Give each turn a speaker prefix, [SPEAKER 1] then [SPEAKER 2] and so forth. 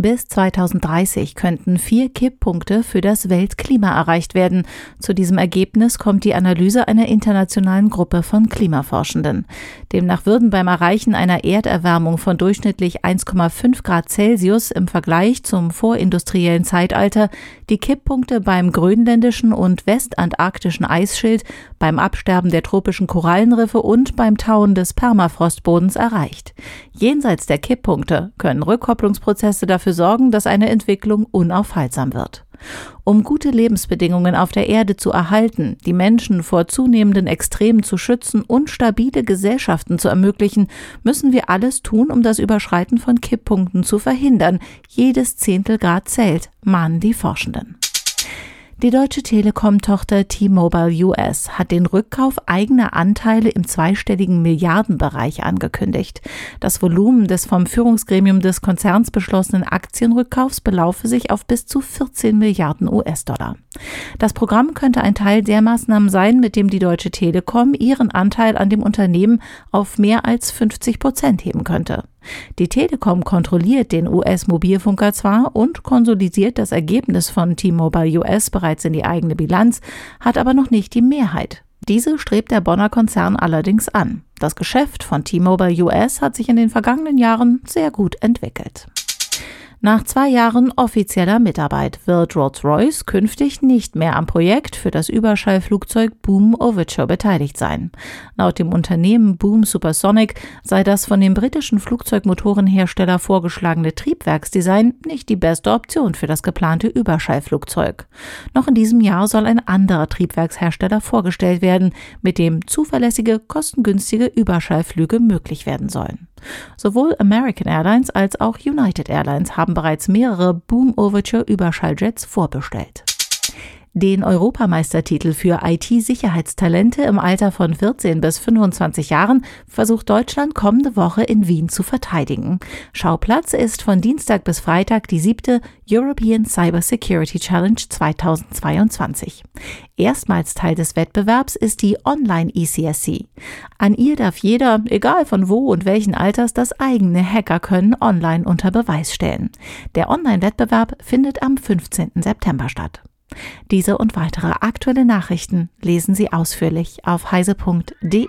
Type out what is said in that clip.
[SPEAKER 1] Bis 2030 könnten vier Kipppunkte für das Weltklima erreicht werden. Zu diesem Ergebnis kommt die Analyse einer internationalen Gruppe von Klimaforschenden. Demnach würden beim Erreichen einer Erderwärmung von durchschnittlich 1,5 Grad Celsius im Vergleich zum vorindustriellen Zeitalter die Kipppunkte beim grönländischen und westantarktischen Eisschild, beim Absterben der tropischen Korallenriffe und beim Tauen des Permafrostbodens erreicht. Jenseits der Kipppunkte können Rückkopplungsprozesse dafür sorgen, dass eine Entwicklung unaufhaltsam wird. Um gute Lebensbedingungen auf der Erde zu erhalten, die Menschen vor zunehmenden Extremen zu schützen und stabile Gesellschaften zu ermöglichen, müssen wir alles tun, um das Überschreiten von Kipppunkten zu verhindern. Jedes Zehntelgrad zählt, mahnen die Forschenden. Die deutsche Telekom-Tochter T-Mobile US hat den Rückkauf eigener Anteile im zweistelligen Milliardenbereich angekündigt. Das Volumen des vom Führungsgremium des Konzerns beschlossenen Aktienrückkaufs belaufe sich auf bis zu 14 Milliarden US-Dollar. Das Programm könnte ein Teil der Maßnahmen sein, mit dem die Deutsche Telekom ihren Anteil an dem Unternehmen auf mehr als 50 Prozent heben könnte. Die Telekom kontrolliert den US-Mobilfunker zwar und konsolidiert das Ergebnis von T-Mobile US bereits in die eigene Bilanz, hat aber noch nicht die Mehrheit. Diese strebt der Bonner Konzern allerdings an. Das Geschäft von T-Mobile US hat sich in den vergangenen Jahren sehr gut entwickelt. Nach zwei Jahren offizieller Mitarbeit wird Rolls-Royce künftig nicht mehr am Projekt für das Überschallflugzeug Boom Overture beteiligt sein. Laut dem Unternehmen Boom Supersonic sei das von dem britischen Flugzeugmotorenhersteller vorgeschlagene Triebwerksdesign nicht die beste Option für das geplante Überschallflugzeug. Noch in diesem Jahr soll ein anderer Triebwerkshersteller vorgestellt werden, mit dem zuverlässige, kostengünstige Überschallflüge möglich werden sollen. Sowohl American Airlines als auch United Airlines haben bereits mehrere Boom Overture Überschalljets vorbestellt. Den Europameistertitel für IT-Sicherheitstalente im Alter von 14 bis 25 Jahren versucht Deutschland kommende Woche in Wien zu verteidigen. Schauplatz ist von Dienstag bis Freitag die siebte European Cyber Security Challenge 2022. Erstmals Teil des Wettbewerbs ist die Online-ECSC. An ihr darf jeder, egal von wo und welchen Alters, das eigene Hackerkönnen online unter Beweis stellen. Der Online-Wettbewerb findet am 15. September statt. Diese und weitere aktuelle Nachrichten lesen Sie ausführlich auf heise.de.